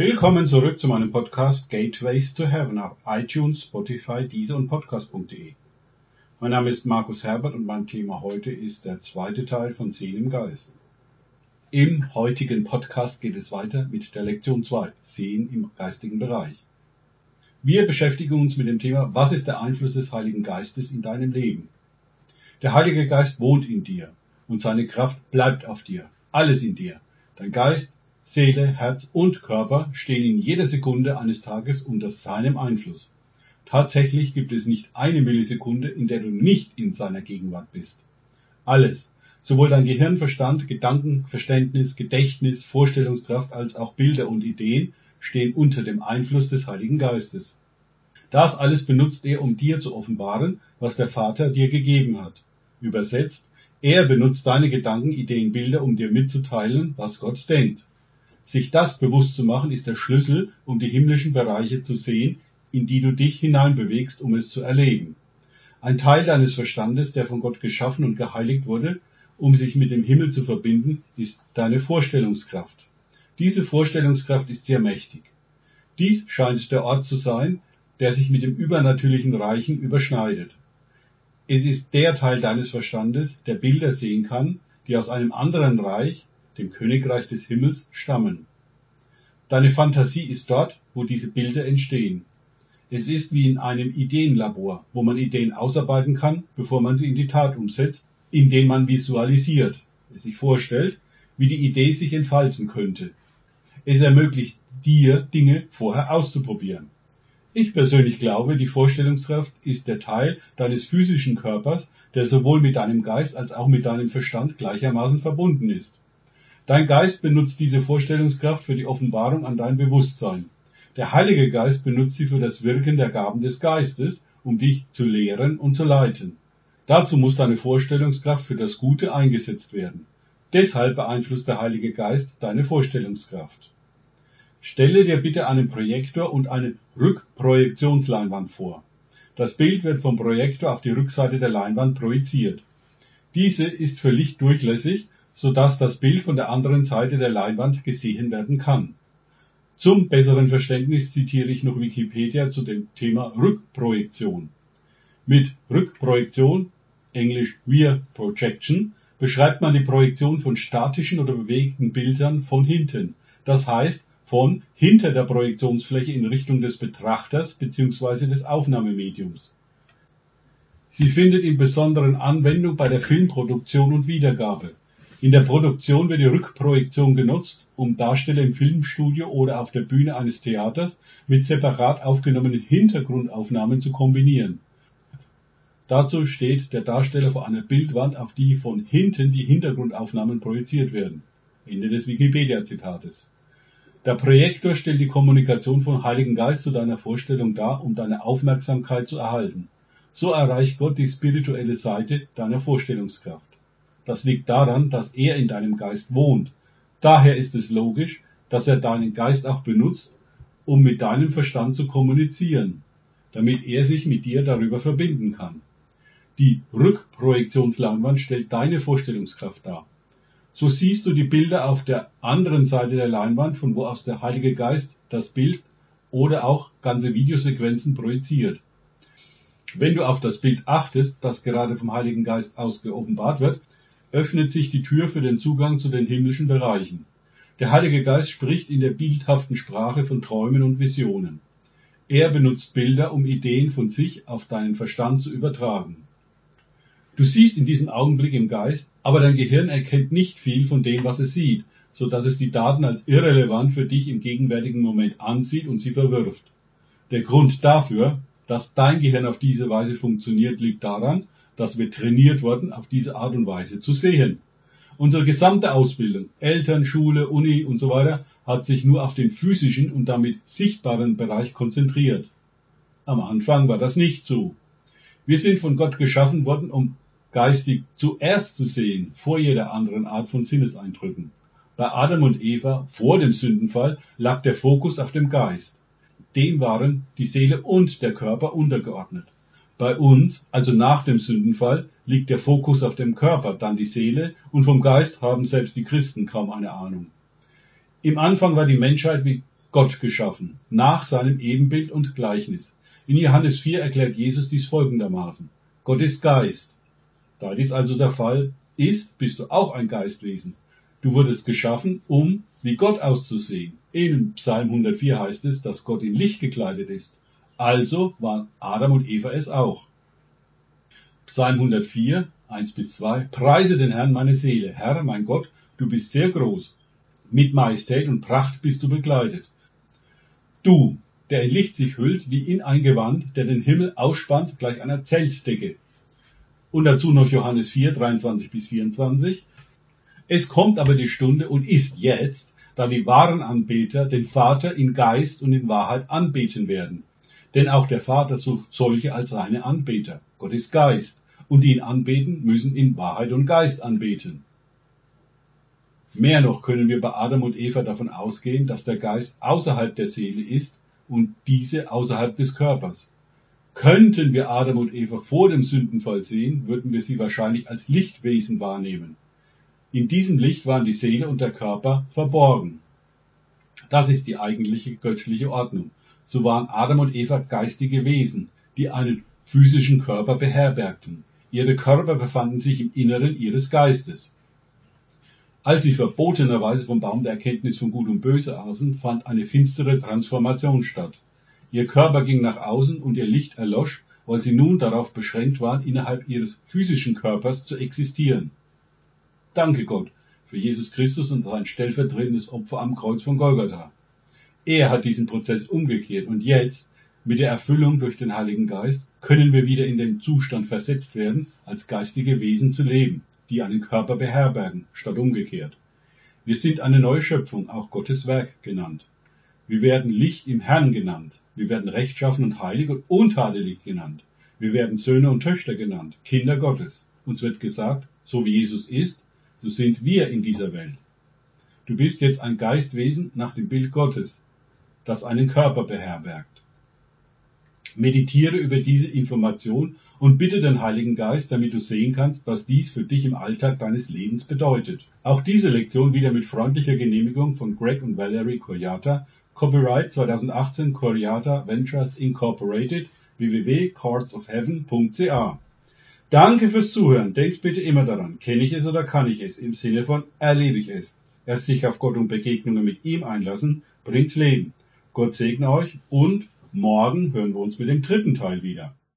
Willkommen zurück zu meinem Podcast Gateways to Heaven auf iTunes, Spotify, Deezer und Podcast.de. Mein Name ist Markus Herbert und mein Thema heute ist der zweite Teil von Sehen im Geist. Im heutigen Podcast geht es weiter mit der Lektion 2, Sehen im geistigen Bereich. Wir beschäftigen uns mit dem Thema, was ist der Einfluss des Heiligen Geistes in deinem Leben? Der Heilige Geist wohnt in dir und seine Kraft bleibt auf dir. Alles in dir. Dein Geist, Seele, Herz und Körper stehen in jeder Sekunde eines Tages unter seinem Einfluss. Tatsächlich gibt es nicht eine Millisekunde, in der du nicht in seiner Gegenwart bist. Alles, sowohl dein Gehirn, Verstand, Gedanken, Verständnis, Gedächtnis, Vorstellungskraft als auch Bilder und Ideen stehen unter dem Einfluss des Heiligen Geistes. Das alles benutzt er, um dir zu offenbaren, was der Vater dir gegeben hat. Übersetzt, er benutzt deine Gedanken, Ideen, Bilder, um dir mitzuteilen, was Gott denkt. Sich das bewusst zu machen, ist der Schlüssel, um die himmlischen Bereiche zu sehen, in die du dich hineinbewegst, um es zu erleben. Ein Teil deines Verstandes, der von Gott geschaffen und geheiligt wurde, um sich mit dem Himmel zu verbinden, ist deine Vorstellungskraft. Diese Vorstellungskraft ist sehr mächtig. Dies scheint der Ort zu sein, der sich mit dem übernatürlichen Reichen überschneidet. Es ist der Teil deines Verstandes, der Bilder sehen kann, die aus einem anderen Reich, dem Königreich des Himmels, stammen. Deine Fantasie ist dort, wo diese Bilder entstehen. Es ist wie in einem Ideenlabor, wo man Ideen ausarbeiten kann, bevor man sie in die Tat umsetzt, indem man visualisiert, sich vorstellt, wie die Idee sich entfalten könnte. Es ermöglicht dir, Dinge vorher auszuprobieren. Ich persönlich glaube, die Vorstellungskraft ist der Teil deines physischen Körpers, der sowohl mit deinem Geist als auch mit deinem Verstand gleichermaßen verbunden ist. Dein Geist benutzt diese Vorstellungskraft für die Offenbarung an dein Bewusstsein. Der Heilige Geist benutzt sie für das Wirken der Gaben des Geistes, um dich zu lehren und zu leiten. Dazu muss deine Vorstellungskraft für das Gute eingesetzt werden. Deshalb beeinflusst der Heilige Geist deine Vorstellungskraft. Stelle dir bitte einen Projektor und eine Rückprojektionsleinwand vor. Das Bild wird vom Projektor auf die Rückseite der Leinwand projiziert. Diese ist für Licht durchlässig, sodass das Bild von der anderen Seite der Leinwand gesehen werden kann. Zum besseren Verständnis zitiere ich noch Wikipedia zu dem Thema Rückprojektion. Mit Rückprojektion, englisch Rear Projection, beschreibt man die Projektion von statischen oder bewegten Bildern von hinten. Das heißt, von hinter der Projektionsfläche in Richtung des Betrachters bzw. des Aufnahmemediums. Sie findet in besonderen Anwendung bei der Filmproduktion und Wiedergabe. In der Produktion wird die Rückprojektion genutzt, um Darsteller im Filmstudio oder auf der Bühne eines Theaters mit separat aufgenommenen Hintergrundaufnahmen zu kombinieren. Dazu steht der Darsteller vor einer Bildwand, auf die von hinten die Hintergrundaufnahmen projiziert werden. Ende des Wikipedia-Zitates. Der Projektor stellt die Kommunikation vom Heiligen Geist zu deiner Vorstellung dar, um deine Aufmerksamkeit zu erhalten. So erreicht Gott die spirituelle Seite deiner Vorstellungskraft. Das liegt daran, dass er in deinem Geist wohnt. Daher ist es logisch, dass er deinen Geist auch benutzt, um mit deinem Verstand zu kommunizieren, damit er sich mit dir darüber verbinden kann. Die Rückprojektionsleinwand stellt deine Vorstellungskraft dar. So siehst du die Bilder auf der anderen Seite der Leinwand, von wo aus der Heilige Geist das Bild oder auch ganze Videosequenzen projiziert. Wenn du auf das Bild achtest, das gerade vom Heiligen Geist aus geoffenbart wird, öffnet sich die Tür für den Zugang zu den himmlischen Bereichen. Der Heilige Geist spricht in der bildhaften Sprache von Träumen und Visionen. Er benutzt Bilder, um Ideen von sich auf deinen Verstand zu übertragen. Du siehst in diesem Augenblick im Geist, aber dein Gehirn erkennt nicht viel von dem, was es sieht, so dass es die Daten als irrelevant für dich im gegenwärtigen Moment ansieht und sie verwirft. Der Grund dafür, dass dein Gehirn auf diese Weise funktioniert, liegt daran, dass wir trainiert wurden, auf diese Art und Weise zu sehen. Unsere gesamte Ausbildung, Eltern, Schule, Uni und so weiter, hat sich nur auf den physischen und damit sichtbaren Bereich konzentriert. Am Anfang war das nicht so. Wir sind von Gott geschaffen worden, um geistig zuerst zu sehen, vor jeder anderen Art von Sinneseindrücken. Bei Adam und Eva vor dem Sündenfall lag der Fokus auf dem Geist. Dem waren die Seele und der Körper untergeordnet. Bei uns, also nach dem Sündenfall, liegt der Fokus auf dem Körper, dann die Seele und vom Geist haben selbst die Christen kaum eine Ahnung. Im Anfang war die Menschheit, wie Gott geschaffen, nach seinem Ebenbild und Gleichnis. In Johannes 4 erklärt Jesus dies folgendermaßen. Gott ist Geist. Da dies also der Fall ist, bist du auch ein Geistwesen. Du wurdest geschaffen, um wie Gott auszusehen. In Psalm 104 heißt es, dass Gott in Licht gekleidet ist. Also waren Adam und Eva es auch. Psalm 104, 1 bis 2. Preise den Herrn meine Seele. Herr, mein Gott, du bist sehr groß. Mit Majestät und Pracht bist du bekleidet. Du, der in Licht sich hüllt wie in ein Gewand, der den Himmel ausspannt gleich einer Zeltdecke. Und dazu noch Johannes 4, 23 bis 24. Es kommt aber die Stunde und ist jetzt, da die wahren Anbeter den Vater in Geist und in Wahrheit anbeten werden. Denn auch der Vater sucht solche als seine Anbeter. Gott ist Geist. Und die ihn anbeten, müssen in Wahrheit und Geist anbeten. Mehr noch können wir bei Adam und Eva davon ausgehen, dass der Geist außerhalb der Seele ist und diese außerhalb des Körpers. Könnten wir Adam und Eva vor dem Sündenfall sehen, würden wir sie wahrscheinlich als Lichtwesen wahrnehmen. In diesem Licht waren die Seele und der Körper verborgen. Das ist die eigentliche göttliche Ordnung. So waren Adam und Eva geistige Wesen, die einen physischen Körper beherbergten. Ihre Körper befanden sich im Inneren ihres Geistes. Als sie verbotenerweise vom Baum der Erkenntnis von Gut und Böse aßen, fand eine finstere Transformation statt. Ihr Körper ging nach außen und ihr Licht erlosch, weil sie nun darauf beschränkt waren, innerhalb ihres physischen Körpers zu existieren. Danke Gott für Jesus Christus und sein stellvertretendes Opfer am Kreuz von Golgatha. Er hat diesen Prozess umgekehrt und jetzt, mit der Erfüllung durch den Heiligen Geist, können wir wieder in den Zustand versetzt werden, als geistige Wesen zu leben, die einen Körper beherbergen, statt umgekehrt. Wir sind eine neue Schöpfung, auch Gottes Werk genannt. Wir werden Licht im Herrn genannt. Wir werden rechtschaffen und heilig und untadelig genannt. Wir werden Söhne und Töchter genannt, Kinder Gottes. Uns wird gesagt, so wie Jesus ist, so sind wir in dieser Welt. Du bist jetzt ein Geistwesen nach dem Bild Gottes, das einen Körper beherbergt. Meditiere über diese Information und bitte den Heiligen Geist, damit du sehen kannst, was dies für dich im Alltag deines Lebens bedeutet. Auch diese Lektion wieder mit freundlicher Genehmigung von Greg und Valerie Koyata, Copyright 2018 Koyata Ventures Incorporated, www.courtsofheaven.ca. Danke fürs Zuhören. Denkt bitte immer daran, kenne ich es oder kann ich es, im Sinne von erlebe ich es. Erst sich auf Gott und Begegnungen mit ihm einlassen, bringt Leben. Gott segne euch und morgen hören wir uns mit dem dritten Teil wieder.